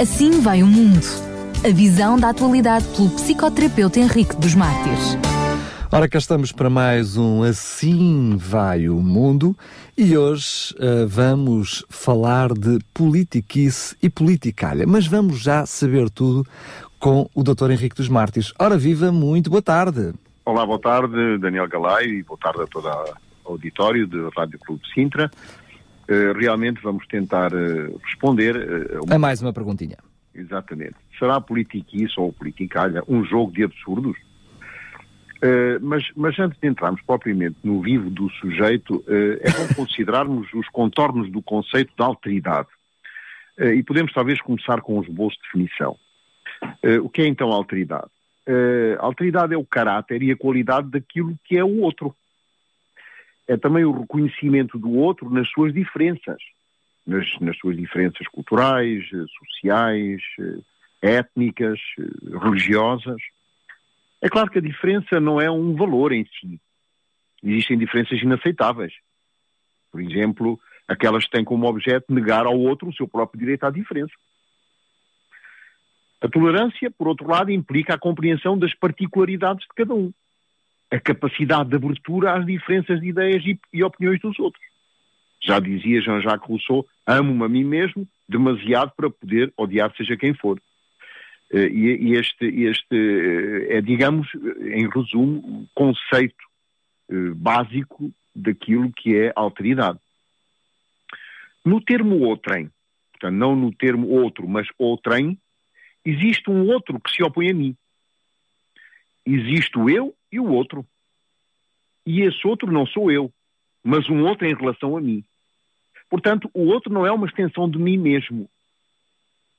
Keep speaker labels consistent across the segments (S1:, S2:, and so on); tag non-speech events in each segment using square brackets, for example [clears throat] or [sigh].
S1: Assim vai o mundo. A visão da atualidade pelo psicoterapeuta Henrique dos Mártires.
S2: Ora, cá estamos para mais um Assim Vai o Mundo e hoje uh, vamos falar de politiquice e politicalha, mas vamos já saber tudo com o Dr. Henrique dos Mártires. Ora, viva, muito boa tarde.
S3: Olá, boa tarde, Daniel Galay, e boa tarde a todo o auditório do Rádio Clube de Sintra. Uh, realmente vamos tentar uh, responder
S2: uh, uma... a mais uma perguntinha.
S3: Exatamente. Será politiquice ou politicalha um jogo de absurdos? mas, mas antes de entrarmos propriamente no vivo do sujeito, é bom [laughs] considerarmos os contornos do conceito de alteridade. e podemos talvez começar com os boas de definição. o que é então alteridade? uh, alteridade é o caráter e a qualidade daquilo que é o outro. É também o reconhecimento do outro nas suas diferenças, nas, nas suas diferenças culturais, eh, sociais, eh, étnicas, religiosas. É claro que a diferença não é um valor em si. Existem diferenças inaceitáveis. Por exemplo, aquelas que têm como objeto negar ao outro o seu próprio direito à diferença. A tolerância, por outro lado, implica a compreensão das particularidades de cada um, a capacidade de abertura às diferenças de ideias e, e opiniões dos outros. Já dizia Jean-Jacques Rousseau, amo-me a mim mesmo demasiado para poder odiar seja quem for. Eh, e este, este eh, é, digamos, em resumo, o conceito eh, básico daquilo que é alteridade. No termo outrem, portanto, não no termo outro, mas outrem, existe um outro que se opõe a mim. Existe o eu e o outro. E esse outro não sou eu, mas um outro em relação a mim. Portanto, o outro não é uma extensão de mim mesmo,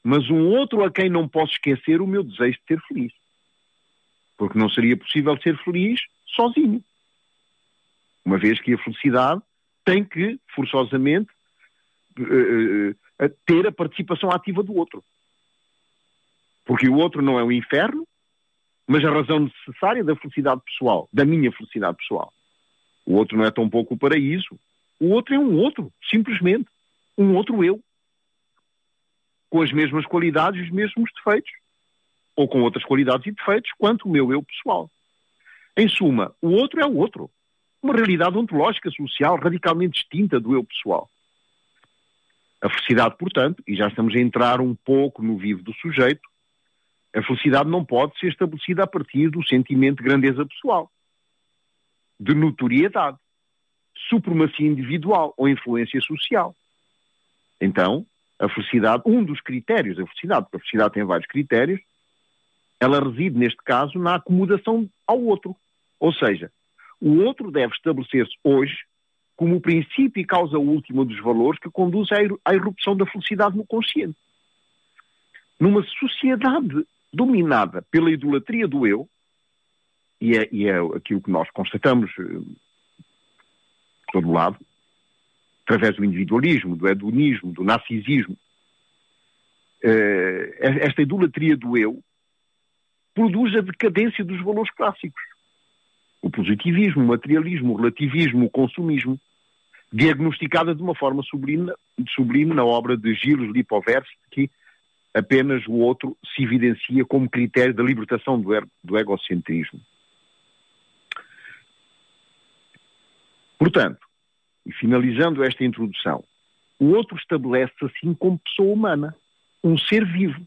S3: mas um outro a quem não posso esquecer o meu desejo de ser feliz. Porque não seria possível ser feliz sozinho. Uma vez que a felicidade tem que, forçosamente, uh, uh, ter a participação ativa do outro. Porque o outro não é o inferno, mas a razão necessária da felicidade pessoal, da minha felicidade pessoal. O outro não é tão pouco o paraíso. O outro é um outro, simplesmente. Um outro eu. Com as mesmas qualidades e os mesmos defeitos. Ou com outras qualidades e defeitos quanto o meu eu pessoal. Em suma, o outro é o outro. Uma realidade ontológica social radicalmente distinta do eu pessoal. A felicidade, portanto, e já estamos a entrar um pouco no vivo do sujeito, a felicidade não pode ser estabelecida a partir do sentimento de grandeza pessoal, de notoriedade, supremacia individual ou influência social. Então, a felicidade, um dos critérios da felicidade, porque a felicidade tem vários critérios, ela reside, neste caso, na acomodação ao outro. Ou seja, o outro deve estabelecer-se hoje como o princípio e causa última dos valores que conduz à irrupção da felicidade no consciente. Numa sociedade dominada pela idolatria do eu, e é, e é aquilo que nós constatamos eh, todo lado, através do individualismo, do hedonismo, do narcisismo, eh, esta idolatria do eu produz a decadência dos valores clássicos. O positivismo, o materialismo, o relativismo, o consumismo, diagnosticada de uma forma sublime, sublime na obra de Gilles Lipovetsky, apenas o outro se evidencia como critério da libertação do, er do egocentrismo. Portanto, e finalizando esta introdução, o outro estabelece-se assim como pessoa humana, um ser vivo,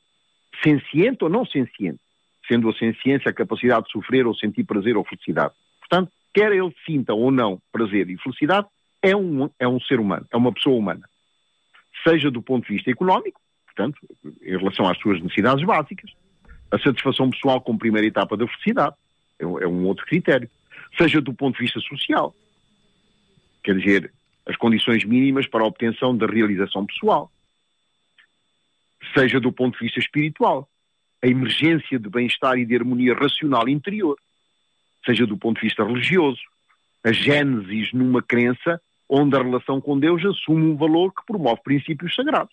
S3: senciente ou não senciente, sendo a senciência a capacidade de sofrer ou sentir prazer ou felicidade. Portanto, quer ele sinta ou não prazer e felicidade, é um, é um ser humano, é uma pessoa humana. Seja do ponto de vista económico, portanto, em relação às suas necessidades básicas. A satisfação pessoal como primeira etapa da felicidade é, é um outro critério. Seja do ponto de vista social, quer dizer, as condições mínimas para a obtenção da realização pessoal. Seja do ponto de vista espiritual, a emergência de bem-estar e de harmonia racional interior. Seja do ponto de vista religioso, a gênesis numa crença onde a relação com Deus assume um valor que promove princípios sagrados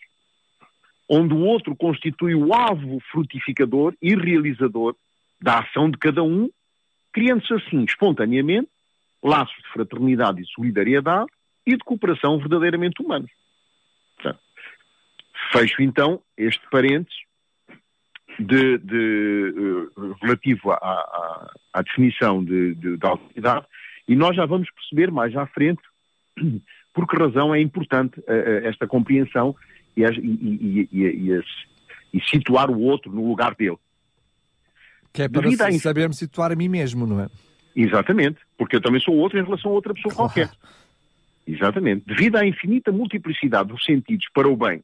S3: onde o outro constitui o alvo frutificador e realizador da ação de cada um, criando-se assim, espontaneamente, laços de fraternidade e solidariedade e de cooperação verdadeiramente humanos. Fecho então este parênteses de, de, uh, relativo à, à, à definição de, de, de, autoridade e nós já vamos perceber mais à frente [clears throat] por que razão é importante uh, esta compreensão e, e, e, e, situar o outro no lugar dele.
S2: Que é para Devido saber-me situar a mim mesmo, não é?
S3: Exatamente, porque eu também sou outro em relação a outra pessoa claro. qualquer. Exatamente. Devido à infinita multiplicidade dos sentidos para o bem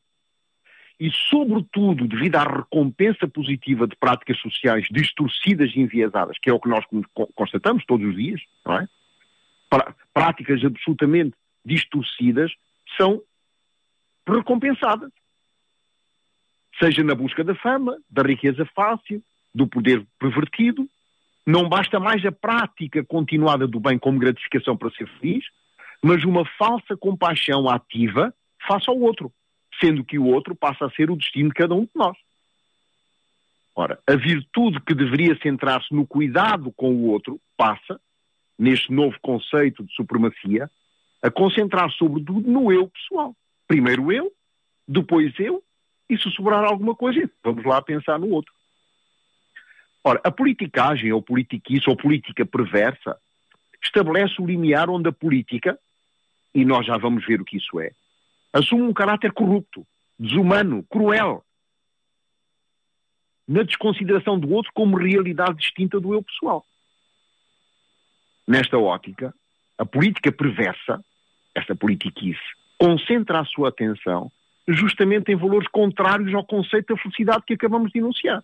S3: e, sobretudo, devido à recompensa positiva de práticas sociais distorcidas e enviesadas, que é o que nós constatamos todos os dias, não é? Práticas absolutamente distorcidas são recompensadas. Seja na busca da fama, da riqueza fácil, do poder pervertido. Não basta mais a prática continuada do bem como gratificação para ser feliz, mas uma falsa compaixão ativa face ao outro, sendo que o outro passa a ser o destino de cada um de nós. Ora, a virtude que deveria centrar-se no cuidado com o outro passa, neste novo conceito de supremacia, a concentrar sobretudo no eu pessoal. Primeiro eu, depois eu, e se sobrar alguma coisa, vamos lá pensar no outro. Ora, a politicagem, ou politiquice, ou política perversa, estabelece o limiar onde a política, e nós já vamos ver o que isso é, assume um caráter corrupto, desumano, cruel, na desconsideração do outro como realidade distinta do eu pessoal. Nesta ótica, a política perversa, esta politiquice, concentra a sua atenção justamente em valores contrários ao conceito da felicidade que acabamos de enunciar.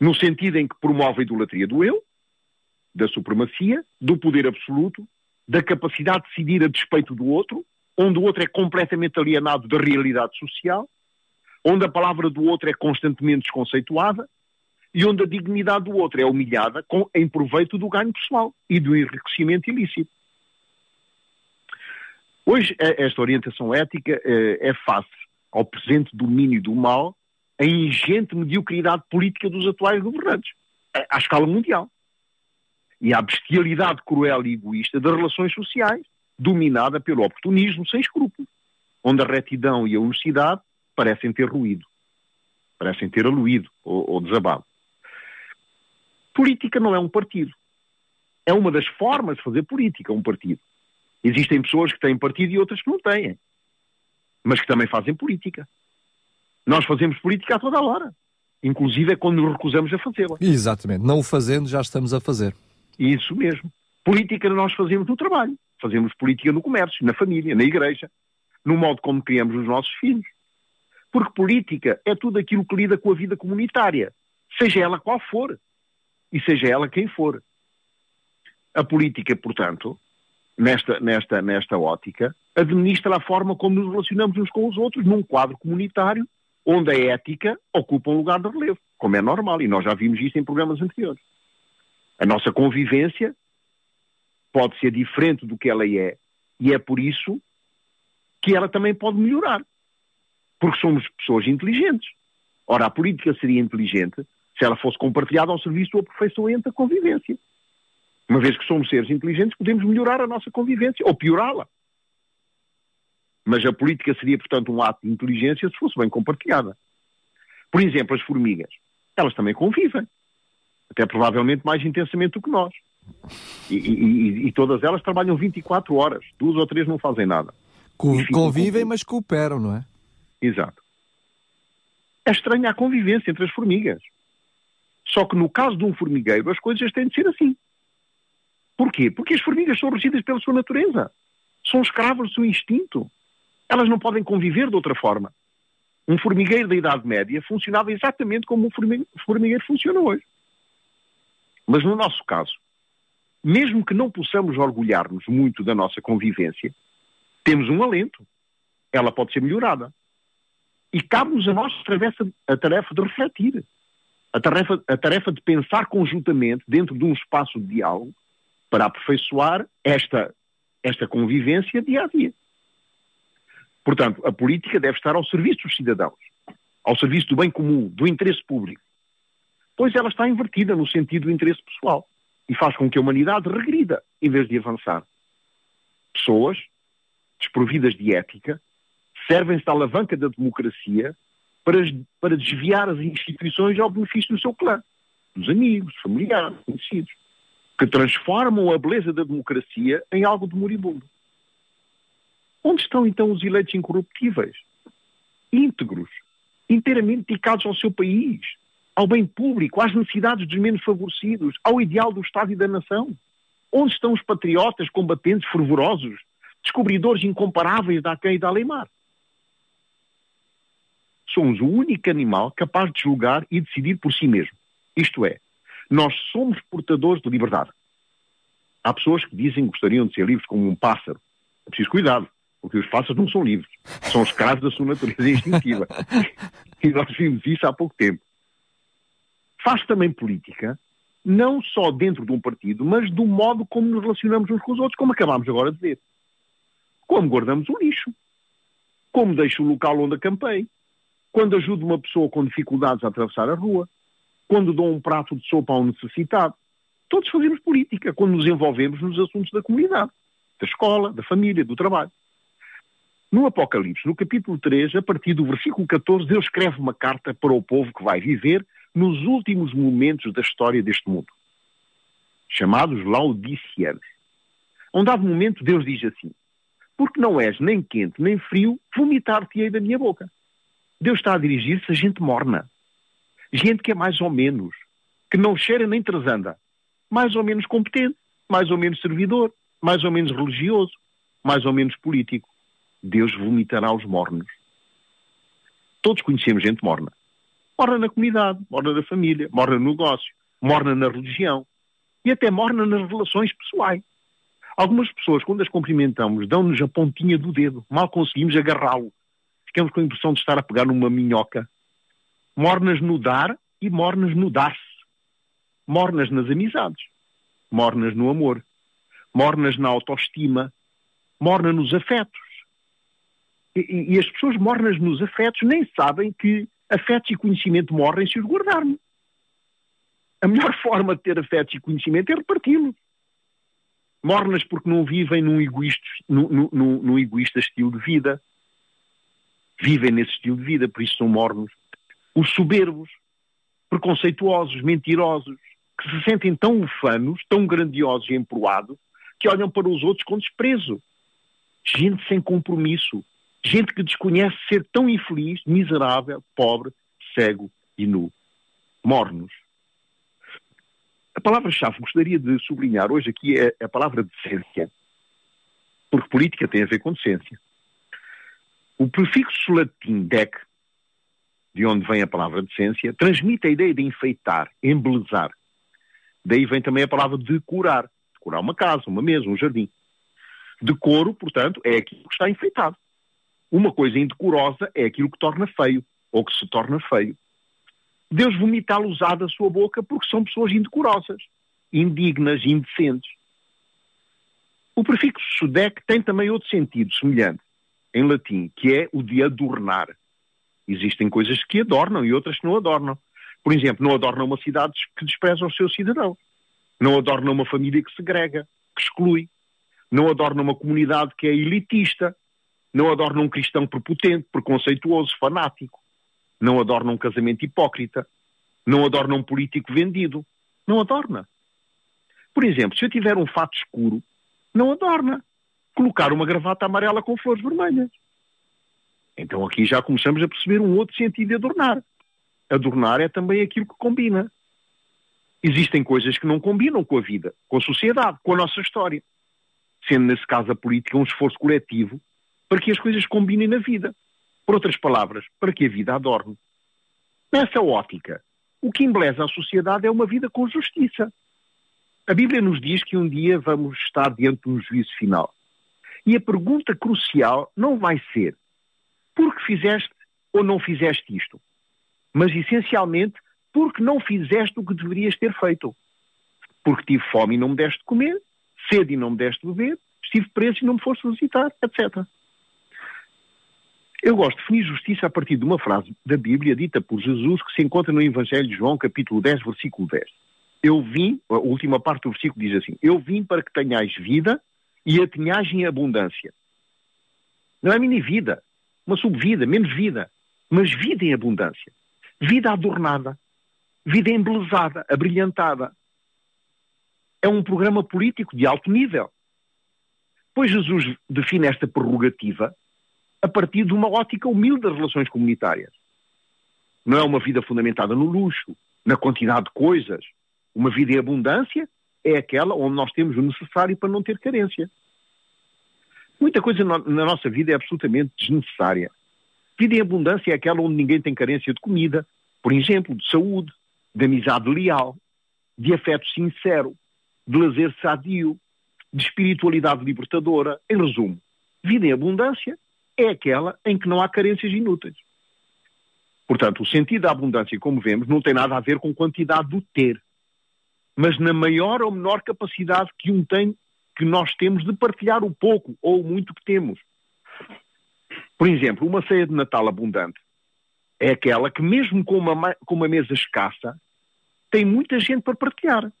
S3: No sentido em que promove a idolatria do eu, da supremacia, do poder absoluto, da capacidade de decidir a despeito do outro, onde o outro é completamente alienado da realidade social, onde a palavra do outro é constantemente desconceituada e onde a dignidade do outro é humilhada com, em proveito do ganho pessoal e do enriquecimento ilícito. Hoje, esta orientação ética eh, é face ao presente domínio do mal, a ingente mediocridade política dos atuais governantes, à escala mundial. E à bestialidade cruel e egoísta das relações sociais, dominada pelo oportunismo sem escrúpulos, onde a retidão e a honestidade parecem ter ruído, parecem ter aluído ou, ou desabado. Política não é um partido. É uma das formas de fazer política, um partido. Existem pessoas que têm partido e outras que não têm, mas que também fazem política. Nós fazemos política a toda a hora, inclusive é quando nos recusamos a fazê-la.
S2: Exatamente, não o fazendo já estamos a fazer.
S3: Isso mesmo. Política nós fazemos no trabalho, fazemos política no comércio, na família, na igreja, no modo como criamos os nossos filhos. Porque política é tudo aquilo que lida com a vida comunitária, seja ela qual for, e seja ela quem for. A política, portanto, nesta, nesta, nesta ótica, administra a forma como nos relacionamos uns com os outros num quadro comunitário onde a ética ocupa um lugar de relevo, como é normal, e nós já vimos isso em programas anteriores. A nossa convivência pode ser diferente do que ela é, e é por isso que ela também pode melhorar, porque somos pessoas inteligentes. Ora, a política seria inteligente se ela fosse compartilhada ao serviço do aperfeiçoamento da convivência. Uma vez que somos seres inteligentes, podemos melhorar a nossa convivência ou piorá-la. Mas a política seria, portanto, um ato de inteligência se fosse bem compartilhada. Por exemplo, as formigas. Elas também convivem. Até provavelmente mais intensamente do que nós. E, e, e todas elas trabalham 24 horas. Duas ou três não fazem nada.
S2: convivem, mas cooperam, não é?
S3: Exato. É estranha a convivência entre as formigas. Só que no caso de um formigueiro, as coisas têm de ser assim. Porquê? Porque as formigas são regidas pela sua natureza. São escravas do seu instinto. Elas não podem conviver de outra forma. Um formigueiro da Idade Média funcionava exatamente como um formigueiro funciona hoje. Mas no nosso caso, mesmo que não possamos orgulhar-nos muito da nossa convivência, temos um alento. Ela pode ser melhorada. E cabe-nos a nós a tarefa de refletir, a tarefa, a tarefa de pensar conjuntamente dentro de um espaço de diálogo para aperfeiçoar esta, esta convivência dia a dia. Portanto, a política deve estar ao serviço dos cidadãos, ao serviço do bem comum, do interesse público. Pois ela está invertida no sentido do interesse pessoal e faz com que a humanidade regrida em vez de avançar. Pessoas desprovidas de ética servem-se da alavanca da democracia para, para desviar as instituições ao benefício do seu clã, dos amigos, familiares, conhecidos, que transformam a beleza da democracia em algo de moribundo. Onde estão então os eleitos incorruptíveis? Íntegros, inteiramente dedicados ao seu país, ao bem público, às necessidades dos menos favorecidos, ao ideal do Estado e da nação? Onde estão os patriotas, combatentes, fervorosos, descobridores incomparáveis da Aquém e da Aleimar? Somos o único animal capaz de julgar e decidir por si mesmo. Isto é, nós somos portadores de liberdade. Há pessoas que dizem que gostariam de ser livres como um pássaro. É preciso cuidado, porque os pássaros não são livres. São escravos da sua natureza instintiva. [laughs] e nós vimos isso há pouco tempo faz também política, não só dentro de um partido, mas do modo como nos relacionamos uns com os outros, como acabámos agora de ver. Como guardamos o lixo, como deixo o local onde acampei, quando ajudo uma pessoa com dificuldades a atravessar a rua, quando dou um prato de sopa a um necessitado. Todos fazemos política quando nos envolvemos nos assuntos da comunidade, da escola, da família, do trabalho. No Apocalipse, no capítulo 3, a partir do versículo 14, Deus escreve uma carta para o povo que vai viver nos últimos momentos da história deste mundo, chamados Laodicianos. A um dado momento, Deus diz assim: Porque não és nem quente nem frio, vomitar-te-ei da minha boca. Deus está a dirigir-se a gente morna, gente que é mais ou menos, que não cheira nem trasanda, mais ou menos competente, mais ou menos servidor, mais ou menos religioso, mais ou menos político. Deus vomitará os mornos. Todos conhecemos gente morna morna na comunidade, morna na família, morna no negócio, morna na religião e até morna nas relações pessoais. Algumas pessoas, quando as cumprimentamos, dão-nos a pontinha do dedo, mal conseguimos agarrá-lo. Ficamos com a impressão de estar a pegar numa minhoca. Mornas no dar e mornas no dar-se. Mornas nas amizades, mornas no amor, mornas na autoestima, morna nos afetos. E, e, as pessoas mornas nos afetos nem sabem que afetos e conhecimento morrem se os guardarmos. A melhor [laughs] forma de ter afetos e conhecimento é reparti-los. Mornas porque não vivem num egoísta, num, num, num egoísta estilo de vida. Vivem nesse estilo de vida, por isso são mornos. Os soberbos, preconceituosos, mentirosos, que se sentem tão ufanos, tão grandiosos e emproados, que olham para os outros com desprezo. Gente sem compromisso, Gente que desconhece ser tão infeliz, miserável, pobre, cego e nu. Mornos. A palavra-chave gostaria de sublinhar hoje aqui é a palavra decência. Porque política tem a ver com decência. O prefixo latim dec, de onde vem a palavra decência, transmite a ideia de enfeitar, embelezar. Daí vem também a palavra decorar. Decorar uma casa, uma mesa, um jardim. Decoro, portanto, é aquilo que está enfeitado. Uma coisa indecorosa é aquilo que torna feio, ou que se torna feio. Deus vomitá-los da sua boca porque são pessoas indecorosas, indignas, indecentes. O prefixo sudec tem também outro sentido semelhante, em latim, que é o de adornar. Existem coisas que adornam e outras que não adornam. Por exemplo, não adornam uma cidade que despreza os seus cidadãos. Não adornam uma família que segrega, que exclui. Não adornam uma comunidade que é elitista, não adorna um cristão prepotente, preconceituoso, fanático. Não adorna um casamento hipócrita. Não adorna um político vendido. Não adorna. Por exemplo, se eu tiver um fato escuro, não adorna. Colocar uma gravata amarela com flores vermelhas. Então aqui já começamos a perceber um outro sentido de adornar. Adornar é também aquilo que combina. Existem coisas que não combinam com a vida, com a sociedade, com a nossa história. Sendo nesse caso a política um esforço coletivo para que as coisas combinem na vida. Por outras palavras, para que a vida adorne. Nessa ótica, o que embeleza a sociedade é uma vida com justiça. A Bíblia nos diz que um dia vamos estar diante de um juízo final. E a pergunta crucial não vai ser por que fizeste ou não fizeste isto, mas essencialmente porque não fizeste o que deverias ter feito. Porque tive fome e não me deste de comer, sede e não me deste de beber, estive preso e não me foste visitar, etc. Eu gosto de definir justiça a partir de uma frase da Bíblia dita por Jesus que se encontra no Evangelho de João, capítulo 10, versículo 10. Eu vim, a última parte do versículo diz assim: Eu vim para que tenhais vida e a tenhais em abundância. Não é mini vida, uma subvida, menos vida, mas vida em abundância. Vida adornada, vida embelezada, abrilhantada. É um programa político de alto nível. Pois Jesus define esta prerrogativa a partir de uma ótica humilde das relações comunitárias. Não é uma vida fundamentada no luxo, na quantidade de coisas. Uma vida em abundância é aquela onde nós temos o necessário para não ter carência. Muita coisa na nossa vida é absolutamente desnecessária. Vida em abundância é aquela onde ninguém tem carência de comida, por exemplo, de saúde, de amizade leal, de afeto sincero, de lazer sadio, de espiritualidade libertadora. Em resumo, vida em abundância é aquela em que não há carências inúteis. Portanto, o sentido da abundância, como vemos, não tem nada a ver com quantidade do ter, mas na maior ou menor capacidade que um tem, que nós temos de partilhar o pouco ou o muito que temos. Por exemplo, uma ceia de Natal abundante é aquela que, mesmo com uma, com uma mesa escassa, tem muita gente para partilhar.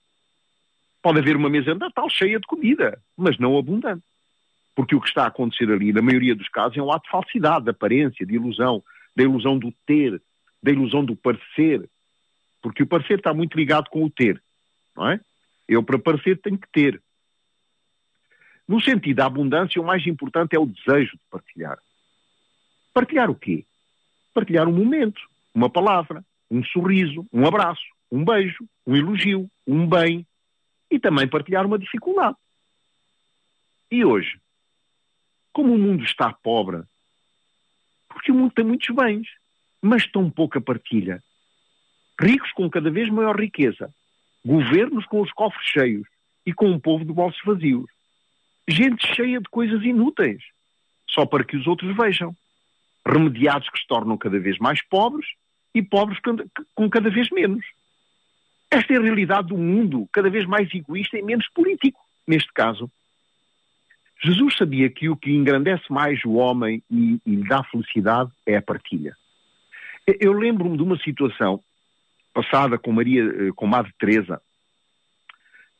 S3: Pode haver uma mesa de Natal cheia de comida, mas não abundante. Porque o que está a acontecer ali, na maioria dos casos, é um ato de falsidade, de aparência, de ilusão, da ilusão do ter, da ilusão do parecer. Porque o parecer está muito ligado com o ter, não é? Eu, para parecer, tenho que ter. No sentido da abundância, o mais importante é o desejo de partilhar. Partilhar o quê? Partilhar um momento, uma palavra, um sorriso, um abraço, um beijo, um elogio, um bem e também partilhar uma dificuldade. E hoje, como o mundo está pobre, porque o mundo tem muitos bens, mas tão pouca partilha. Ricos com cada vez maior riqueza, governos com os cofres cheios e com um povo de bolsos vazios. Gente cheia de coisas inúteis, só para que os outros vejam. Remediados que se tornam cada vez mais pobres e pobres com cada vez menos. Esta é a realidade do mundo, cada vez mais egoísta e menos político, neste caso. Jesus sabia que o que engrandece mais o homem e, e lhe dá felicidade é a partilha. Eu lembro-me de uma situação passada com Maria, eh, com Madre Teresa.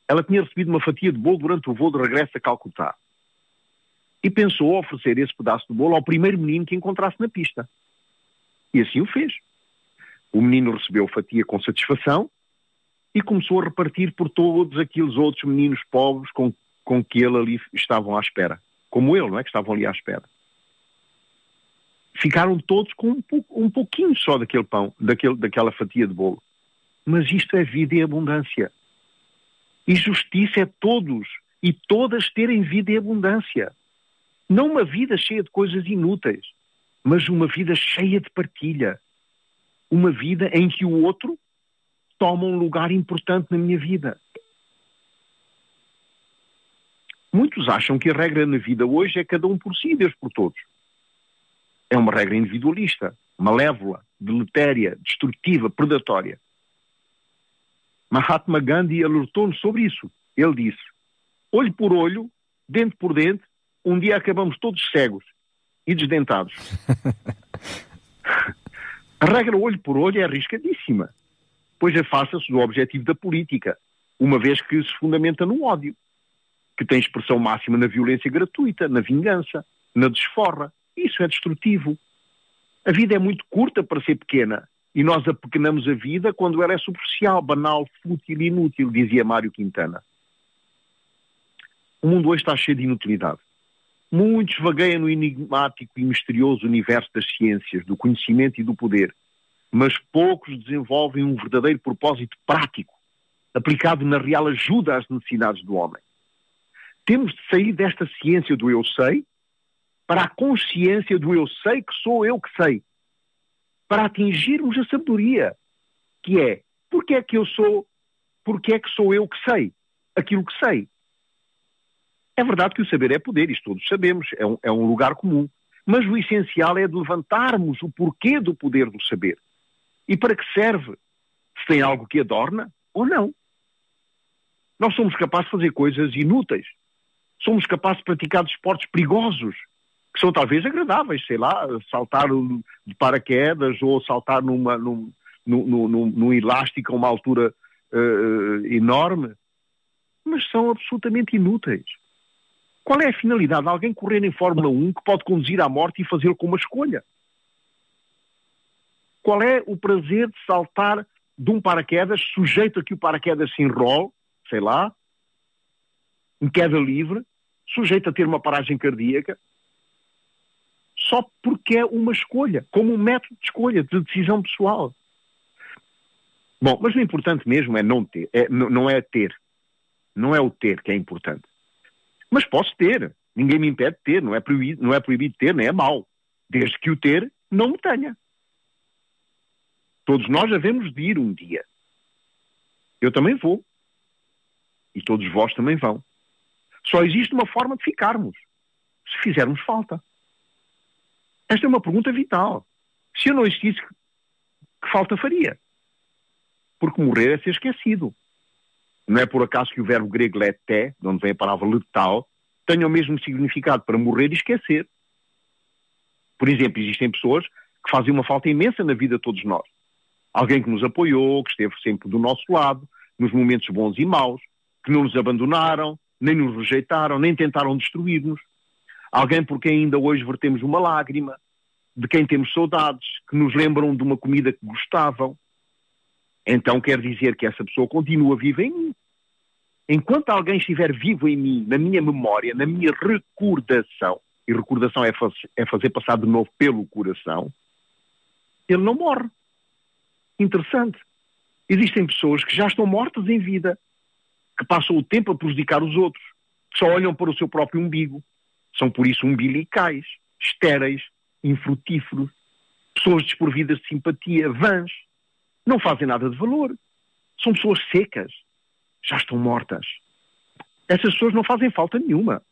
S3: Ela tinha recebido uma fatia de bolo durante o voo de regresso a Calcutá. E pensou oferecer esse pedaço de bolo ao primeiro menino que encontrasse na pista. E assim o fez. O menino recebeu a fatia com satisfação e começou a repartir por todos aqueles outros meninos pobres com com que ele ali estavam à espera. Como ele, não é? Que estavam ali à espera. Ficaram todos com um, pouco, um pouquinho só daquele pão, daquele, daquela fatia de bolo. Mas isto é vida em abundância. E justiça é todos e todas terem vida em abundância. Não uma vida cheia de coisas inúteis, mas uma vida cheia de partilha. Uma vida em que o outro toma um lugar importante na minha vida. Muitos acham que a regra na vida hoje é cada um por si e Deus por todos. É uma regra individualista, malévola, deletéria, destrutiva, predatória. Mahatma Gandhi alertou-nos sobre isso. Ele disse: olho por olho, dente por dente, um dia acabamos todos cegos e desdentados. [laughs] a regra olho por olho é arriscadíssima, pois afasta-se do objetivo da política, uma vez que se fundamenta no ódio que tem expressão máxima na violência gratuita, na vingança, na desforra. Isso é destrutivo. A vida é muito curta para ser pequena e nós apequenamos a vida quando ela é superficial, banal, fútil e inútil, dizia Mário Quintana. O mundo hoje está cheio de inutilidade. Muitos vagueiam no enigmático e misterioso universo das ciências, do conhecimento e do poder, mas poucos desenvolvem um verdadeiro propósito prático, aplicado na real ajuda às necessidades do homem. Temos de sair desta ciência do eu sei para a consciência do eu sei que sou eu que sei. Para atingirmos a sabedoria, que é porque é que eu sou, porque é que sou eu que sei aquilo que sei. É verdade que o saber é poder, isto todos sabemos, é um, é um lugar comum. Mas o essencial é de levantarmos o porquê do poder do saber. E para que serve? Se tem algo que adorna ou não. Nós somos capazes de fazer coisas inúteis, somos capazes de praticar desportos perigosos, que são talvez agradáveis, sei lá, saltar de paraquedas ou saltar numa, num, num, num, num elástico a uma altura uh, enorme, mas são absolutamente inúteis. Qual é a finalidade de alguém correr em Fórmula 1 que pode conduzir à morte e fazê-lo com uma escolha? Qual é o prazer de saltar de um paraquedas sujeito a que o paraquedas se enrole, sei lá, em queda livre, sujeito a ter uma paragem cardíaca, só porque é uma escolha, como um método de escolha, de decisão pessoal. Bom, mas o importante mesmo é não ter, é, não é ter. Não é o ter que é importante. Mas posso ter. Ninguém me impede de ter. Não é proibido, não é proibido ter, nem é mau. Desde que o ter não me tenha. Todos nós havemos de ir um dia. Eu também vou. E todos vós também vão. Só existe uma forma de ficarmos. Se fizermos falta. Esta é uma pergunta vital. Se eu não existisse, que falta faria? Porque morrer é ser esquecido. Não é por acaso que o verbo grego leté, de onde vem a palavra letal, tenha o mesmo significado para morrer e esquecer. Por exemplo, existem pessoas que fazem uma falta imensa na vida de todos nós. Alguém que nos apoiou, que esteve sempre do nosso lado, nos momentos bons e maus, que não nos abandonaram, nem nos rejeitaram, nem tentaram destruir-nos. Alguém por quem ainda hoje vertemos uma lágrima, de quem temos saudades, que nos lembram de uma comida que gostavam, então quer dizer que essa pessoa continua viva em mim. Enquanto alguém estiver vivo em mim, na minha memória, na minha recordação, e recordação é, faz, é fazer passar de novo pelo coração, ele não morre. Interessante. Existem pessoas que já estão mortas em vida, que passam o tempo a prejudicar os outros, que só olham para o seu próprio umbigo. São por isso umbilicais, estéreis, infrutíferos, pessoas desprovidas de simpatia, vãs não fazem nada de valor. São pessoas secas. Já estão mortas. Essas pessoas não fazem falta nenhuma.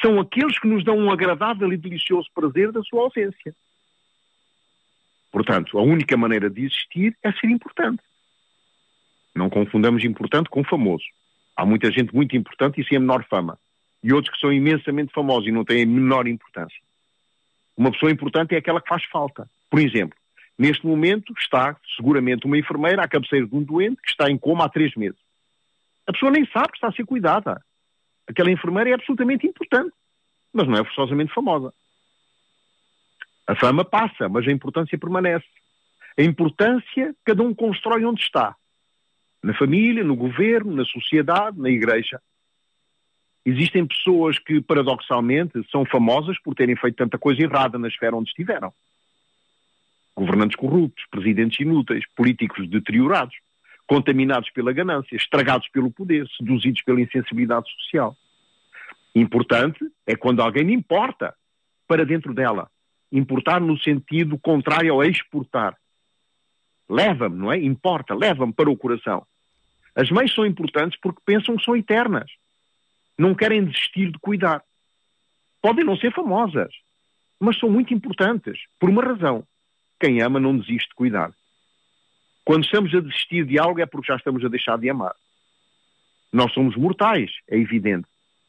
S3: São aqueles que nos dão um agradável e delicioso prazer da sua ausência. Portanto, a única maneira de existir é ser importante. Não confundamos importante com famoso. Há muita gente muito importante e sem a menor fama. E outros que são imensamente famosos e não têm a menor importância. Uma pessoa importante é aquela que faz falta. Por exemplo, Neste momento está seguramente uma enfermeira à cabeceira de um doente que está em coma há três meses. A pessoa nem sabe que está a ser cuidada. Aquela enfermeira é absolutamente importante, mas não é forçosamente famosa. A fama passa, mas a importância permanece. A importância cada um constrói onde está. Na família, no governo, na sociedade, na igreja. Existem pessoas que, paradoxalmente, são famosas por terem feito tanta coisa errada na esfera onde estiveram governantes corruptos, presidentes inúteis, políticos deteriorados, contaminados pela ganância, estragados pelo poder, seduzidos pela insensibilidade social. Importante é quando alguém importa para dentro dela. Importar no sentido contrário ao exportar. Leva-me, não é? Importa, leva-me para o coração. As mães são importantes porque pensam que são eternas. Não querem desistir de cuidar. Podem não ser famosas, mas são muito importantes, por uma razão. Quem ama não desiste de cuidar. Quando estamos a desistir de algo é porque já estamos a deixar de amar. Nós somos mortais, é evidente,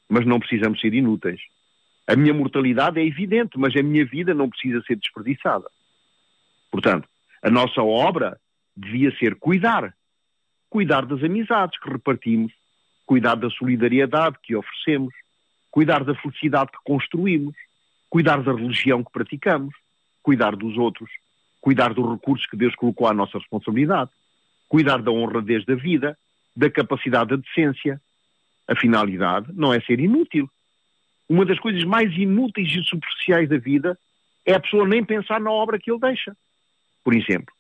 S3: mas não precisamos ser inúteis. A minha mortalidade é evidente, mas a minha vida não precisa ser desperdiçada. Portanto, a nossa obra devia ser cuidar. Cuidar das amizades que repartimos, cuidar da solidariedade que oferecemos, cuidar da felicidade que construímos, cuidar da religião que praticamos, cuidar dos outros, cuidar dos recursos que Deus colocou à nossa responsabilidade, cuidar da honradez da vida, da capacidade da decência. A finalidade não é ser inútil. Uma das coisas mais inúteis e superficiais da vida é a pessoa nem pensar na obra que ele deixa. Por exemplo,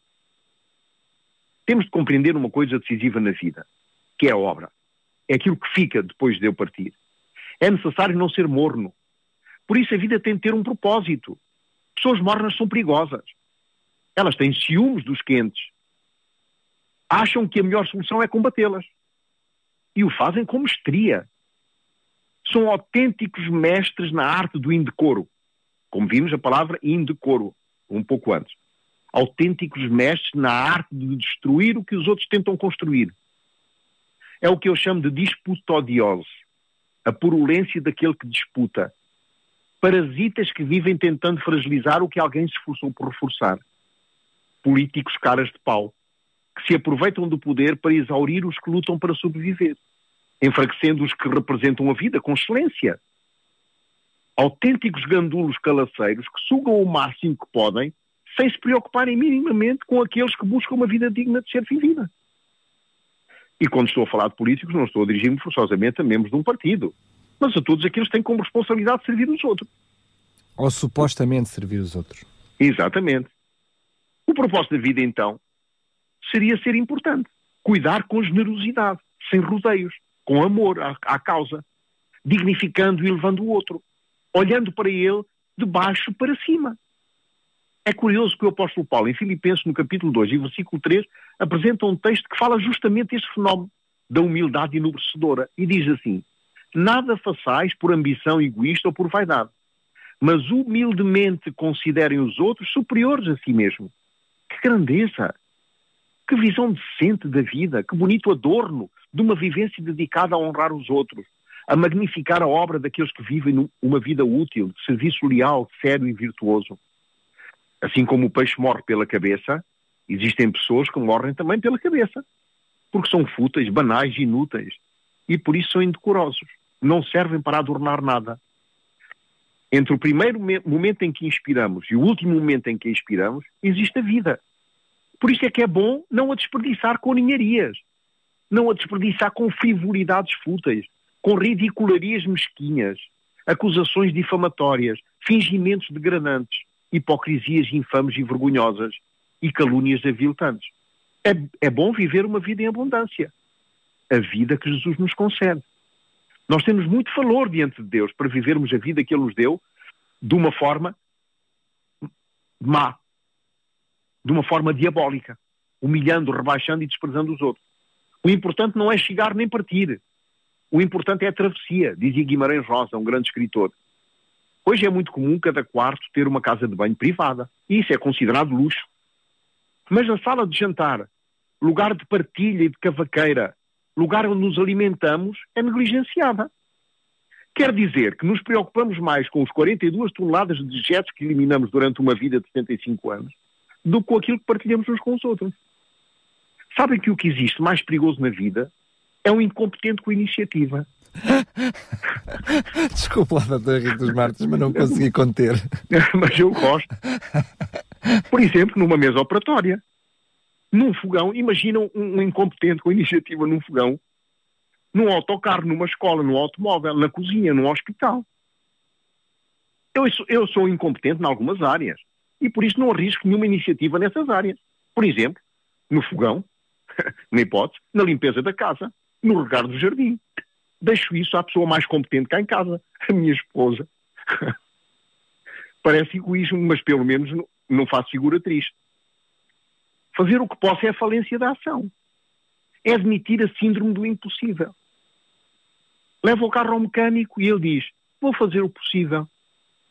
S3: temos de compreender uma coisa decisiva na vida, que é a obra. É aquilo que fica depois de eu partir. É necessário não ser morno. Por isso a vida tem de ter um propósito. Pessoas mornas são perigosas. Elas têm ciúmes dos quentes. Acham que a melhor solução é combatê-las. E o fazem com mestria. São autênticos mestres na arte do indecoro. Como vimos a palavra indecoro, um pouco antes. Autênticos mestres na arte de destruir o que os outros tentam construir. É o que eu chamo de disputodiose. A purulência daquele que disputa. Parasitas que vivem tentando fragilizar o que alguém se esforçou por reforçar políticos caras de pau, que se aproveitam do poder para exaurir os que lutam para sobreviver, enfraquecendo os que representam a vida com excelência. Autênticos gandulos calaceiros que sugam o máximo que podem sem se preocuparem minimamente com aqueles que buscam uma vida digna de ser vivida. E quando estou a falar de políticos, não estou a dirigir-me forçosamente a membros de um partido, mas a todos aqueles que têm como responsabilidade servir os outros.
S2: Ou supostamente servir os outros.
S3: Exatamente. O propósito da vida, então, seria ser importante. Cuidar com generosidade, sem rodeios, com amor à, à causa, dignificando e levando o outro, olhando para ele de baixo para cima. É curioso que o apóstolo Paulo, em Filipenses, no capítulo 2 e versículo 3, apresenta um texto que fala justamente deste fenómeno da humildade enobrecedora e diz assim: Nada façais por ambição egoísta ou por vaidade, mas humildemente considerem os outros superiores a si mesmo. Que grandeza! Que visão decente da vida, que bonito adorno de uma vivência dedicada a honrar os outros, a magnificar a obra daqueles que vivem uma vida útil, de serviço leal, sério e virtuoso. Assim como o peixe morre pela cabeça, existem pessoas que morrem também pela cabeça, porque são fúteis, banais, inúteis, e por isso são indecorosos. Não servem para adornar nada. Entre o primeiro momento em que inspiramos e o último momento em que inspiramos, existe a vida. Por isso é que é bom não a desperdiçar com ninharias, não a desperdiçar com frivolidades fúteis, com ridicularias mesquinhas, acusações difamatórias, fingimentos degradantes hipocrisias infames e vergonhosas e calúnias aviltantes. É, é bom viver uma vida em abundância. A vida que Jesus nos concede. Nós temos muito valor diante de Deus para vivermos a vida que Ele nos deu de uma forma má, de uma forma diabólica, humilhando, rebaixando e desprezando os outros. O importante não é chegar nem partir. O importante é a travessia, dizia Guimarães Rosa, um grande escritor. Hoje é muito comum cada quarto ter uma casa de banho privada. E isso é considerado luxo. Mas na sala de jantar, lugar de partilha e de cavaqueira, lugar onde nos alimentamos, é negligenciada. Quer dizer que nos preocupamos mais com os 42 toneladas de dejetos que eliminamos durante uma vida de 75 anos do que com aquilo que partilhamos uns com os outros. Sabem que o que existe mais perigoso na vida é um incompetente com iniciativa. [laughs]
S2: Desculpa lá, doutor Henrique dos Martins, mas não consegui conter. [laughs]
S3: mas eu gosto. Por exemplo, numa mesa operatória. Num fogão, imaginam um, um incompetente com iniciativa num fogão, num autocarro, numa escola, num automóvel, na cozinha, num hospital. Eu, eu sou incompetente em algumas áreas e por isso não arrisco nenhuma iniciativa nessas áreas. Por exemplo, no fogão, [laughs] na hipótese, na limpeza da casa, no regar do jardim deixo isso à pessoa mais competente cá em casa, a minha esposa. Parece egoísmo, mas pelo menos não, faço figura triste. Fazer o que posso é a falência da ação. É admitir a síndrome do impossível. Leva o carro ao mecânico e ele diz: Vou fazer o possível.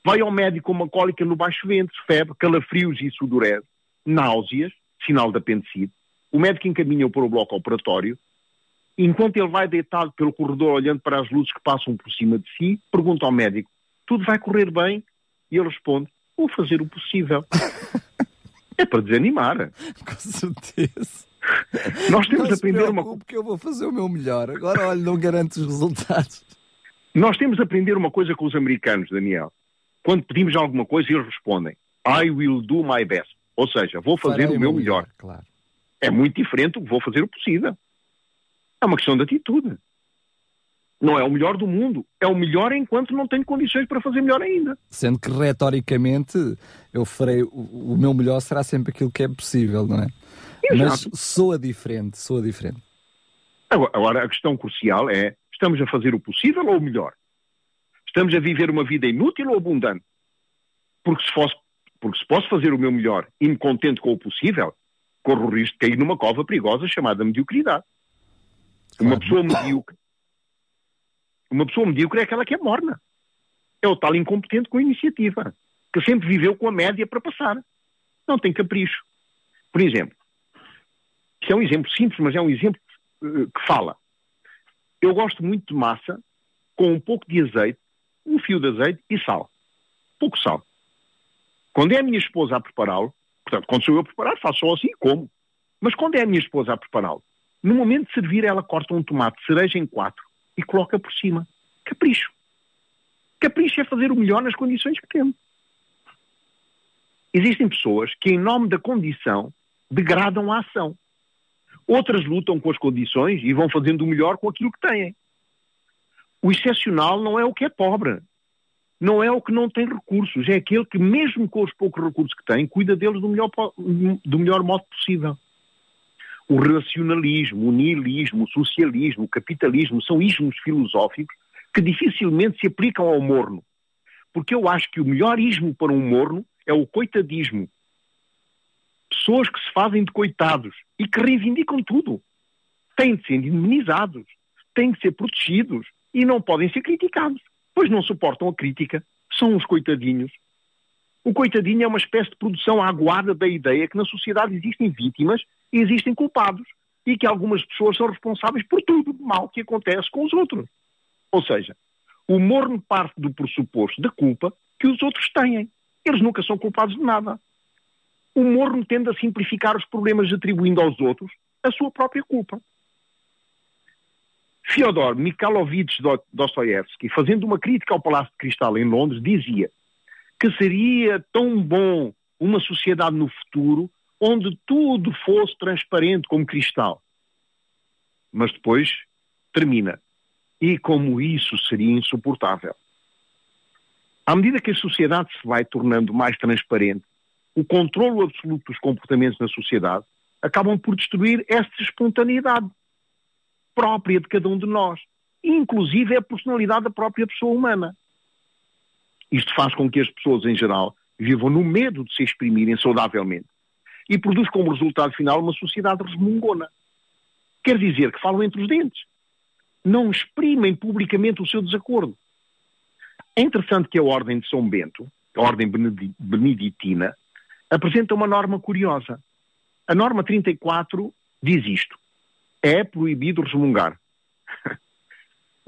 S3: Vai ao médico com uma cólica no baixo ventre, febre, calafrios e sudorese, náuseas, sinal de apendicite. O médico encaminha-o para o bloco operatório Enquanto ele vai deitado pelo corredor olhando para as luzes que passam por cima de si, pergunta ao médico: tudo vai correr bem? E ele responde: vou fazer o possível. [laughs] é para desanimar.
S2: Com certeza.
S3: Nós temos de aprender uma
S2: coisa. eu vou fazer o meu melhor. Agora, olha, não garanto os resultados.
S3: Nós temos de aprender uma coisa com os americanos, Daniel. Quando pedimos alguma coisa, eles respondem: I will do my best. Ou seja, vou fazer Farei o meu melhor. melhor.
S2: Claro.
S3: É muito diferente do que vou fazer o possível. É uma questão de atitude. Não é o melhor do mundo. É o melhor enquanto não tenho condições para fazer melhor ainda.
S2: Sendo que retoricamente eu farei o, o meu melhor será sempre aquilo que é possível, não é? Exato. Mas soa diferente, soa diferente.
S3: Agora, agora, a questão crucial é: estamos a fazer o possível ou o melhor? Estamos a viver uma vida inútil ou abundante? Porque se, fosse, porque se posso fazer o meu melhor e me contento com o possível, corro o risco de cair numa cova perigosa chamada mediocridade. Claro. Uma pessoa medíocre. Uma pessoa medíocre é aquela que é morna. É o tal incompetente com iniciativa, que sempre viveu com a média para passar. Não tem capricho. Por exemplo, isto é um exemplo simples, mas é um exemplo uh, que fala. Eu gosto muito de massa com um pouco de azeite, um fio de azeite e sal. Pouco sal. Quando é a minha esposa a prepará-lo, portanto, quando sou eu a preparar, faço só assim e como. Mas quando é a minha esposa a prepará-lo, no momento de servir, ela corta um tomate cereja em quatro e coloca por cima. Capricho. Capricho é fazer o melhor nas condições que temos. Existem pessoas que, em nome da condição, degradam a ação. Outras lutam com as condições e vão fazendo o melhor com aquilo que têm. O excepcional não é o que é pobre. Não é o que não tem recursos. É aquele que, mesmo com os poucos recursos que tem, cuida deles do melhor, do melhor modo possível. O racionalismo, o nihilismo, o socialismo, o capitalismo são ismos filosóficos que dificilmente se aplicam ao morno. Porque eu acho que o melhor ismo para um morno é o coitadismo. Pessoas que se fazem de coitados e que reivindicam tudo. Têm de ser indemnizados, têm de ser protegidos e não podem ser criticados, pois não suportam a crítica. São os coitadinhos. O coitadinho é uma espécie de produção aguada da ideia que na sociedade existem vítimas e existem culpados e que algumas pessoas são responsáveis por tudo de mal que acontece com os outros. Ou seja, o morno parte do pressuposto da culpa que os outros têm. Eles nunca são culpados de nada. O morno tende a simplificar os problemas atribuindo aos outros a sua própria culpa. Fyodor Mikhailovich Dostoevsky, fazendo uma crítica ao Palácio de Cristal em Londres, dizia que seria tão bom uma sociedade no futuro onde tudo fosse transparente como cristal. Mas depois termina. E como isso seria insuportável. À medida que a sociedade se vai tornando mais transparente, o controle absoluto dos comportamentos na sociedade acabam por destruir essa espontaneidade própria de cada um de nós, inclusive a personalidade da própria pessoa humana. Isto faz com que as pessoas, em geral, vivam no medo de se exprimirem saudavelmente e produz como resultado final uma sociedade resmungona. Quer dizer que falam entre os dentes não exprimem publicamente o seu desacordo. É interessante que a Ordem de São Bento, a Ordem Beneditina, apresenta uma norma curiosa. A norma 34 diz isto: é proibido resmungar. [laughs]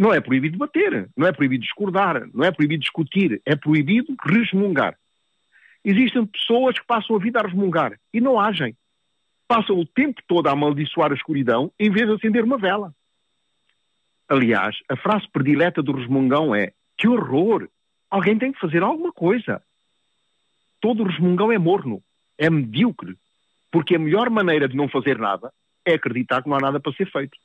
S3: Não é proibido bater, não é proibido discordar, não é proibido discutir, é proibido resmungar. Existem pessoas que passam a vida a resmungar e não agem. Passam o tempo todo a amaldiçoar a escuridão em vez de acender uma vela. Aliás, a frase predileta do resmungão é: que horror! Alguém tem que fazer alguma coisa. Todo resmungão é morno, é medíocre, porque a melhor maneira de não fazer nada é acreditar que não há nada para ser feito.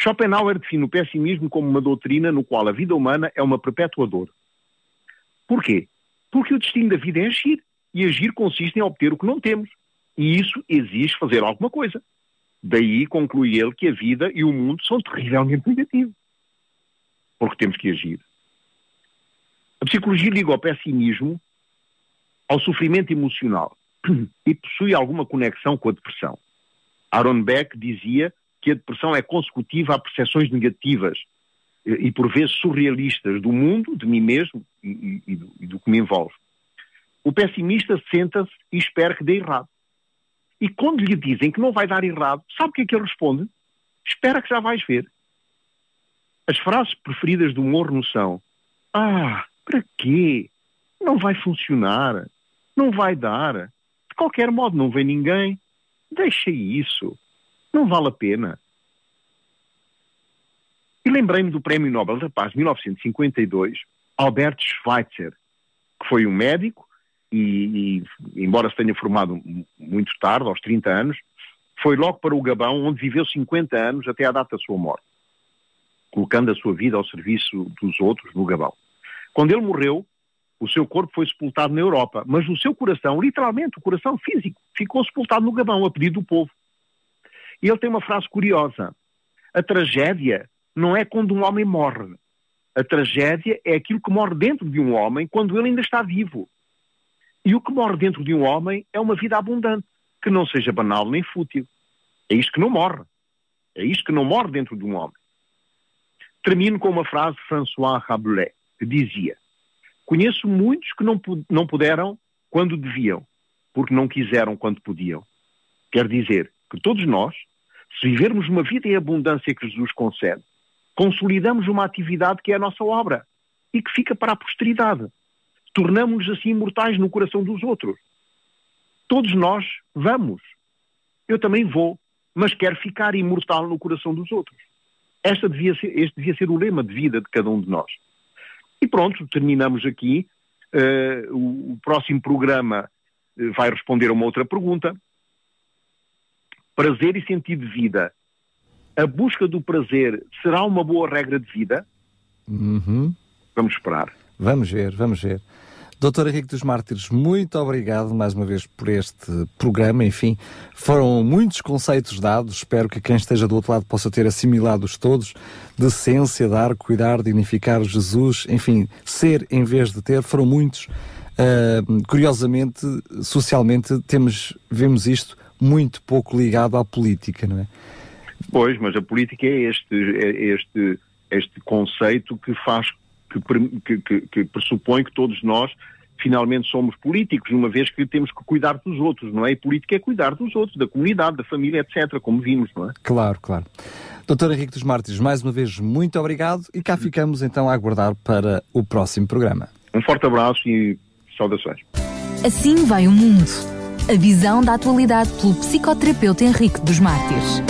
S3: Schopenhauer define o pessimismo como uma doutrina no qual a vida humana é uma perpétua dor. Porquê? Porque o destino da vida é agir, e agir consiste em obter o que não temos. E isso exige fazer alguma coisa. Daí conclui ele que a vida e o mundo são terrivelmente negativos. Porque temos que agir. A psicologia liga ao pessimismo ao sofrimento emocional [clears throat] e possui alguma conexão com a depressão. Aaron Beck dizia que a depressão é consecutiva a percepções negativas e por vezes surrealistas do mundo, de mim mesmo e, e, do, e do que me envolve. O pessimista senta-se e espera que dê errado. E quando lhe dizem que não vai dar errado, sabe o que é que ele responde? Espera que já vais ver. As frases preferidas do morno são: Ah, para quê? Não vai funcionar. Não vai dar. De qualquer modo, não vem ninguém. Deixa isso. Não vale a pena. E lembrei-me do Prémio Nobel da Paz de 1952, Albert Schweitzer, que foi um médico e, e, embora se tenha formado muito tarde, aos 30 anos, foi logo para o Gabão, onde viveu 50 anos até à data da sua morte, colocando a sua vida ao serviço dos outros no Gabão. Quando ele morreu, o seu corpo foi sepultado na Europa, mas o seu coração, literalmente, o coração físico, ficou sepultado no Gabão, a pedido do povo. E ele tem uma frase curiosa: a tragédia não é quando um homem morre. A tragédia é aquilo que morre dentro de um homem quando ele ainda está vivo. E o que morre dentro de um homem é uma vida abundante, que não seja banal nem fútil. É isto que não morre. É isto que não morre dentro de um homem. Termino com uma frase de François Rabelais, que dizia: Conheço muitos que não, não puderam quando deviam, porque não quiseram quando podiam. Quer dizer que todos nós, se vivermos uma vida em abundância que Jesus concede, consolidamos uma atividade que é a nossa obra e que fica para a posteridade tornamos-nos assim imortais no coração dos outros. Todos nós vamos. Eu também vou, mas quero ficar imortal no coração dos outros. Devia ser, este devia ser o lema de vida de cada um de nós. E pronto, terminamos aqui. Uh, o, o, próximo programa uh, vai responder a uma outra pergunta. Prazer e sentido de vida. A busca do prazer será uma boa regra de vida?
S2: Uhum.
S3: Vamos esperar.
S2: Vamos ver, vamos ver. Doutor Henrique dos Mártires, muito obrigado mais uma vez por este programa. Enfim, foram muitos conceitos dados. Espero que quem esteja do outro lado possa ter assimilado-os todos. Decência, dar, cuidar, dignificar Jesus. Enfim, ser em vez de ter. Foram muitos. Uh, curiosamente, socialmente, temos, vemos isto muito pouco ligado à política, não é?
S3: Pois, mas a política é este, é este, este conceito que faz que, que, que, pressupõe que todos nós finalmente somos políticos, uma vez que temos que cuidar dos outros, não é? E política é cuidar dos outros, da comunidade, da família, etc., como vimos, não é?
S2: Claro, claro. Doutor Henrique dos Mártires, mais uma vez, muito obrigado e cá ficamos então a aguardar para o próximo programa.
S3: Um forte abraço e saudações.
S1: Assim vai o mundo. A visão da atualidade pelo psicoterapeuta Henrique dos Mártires.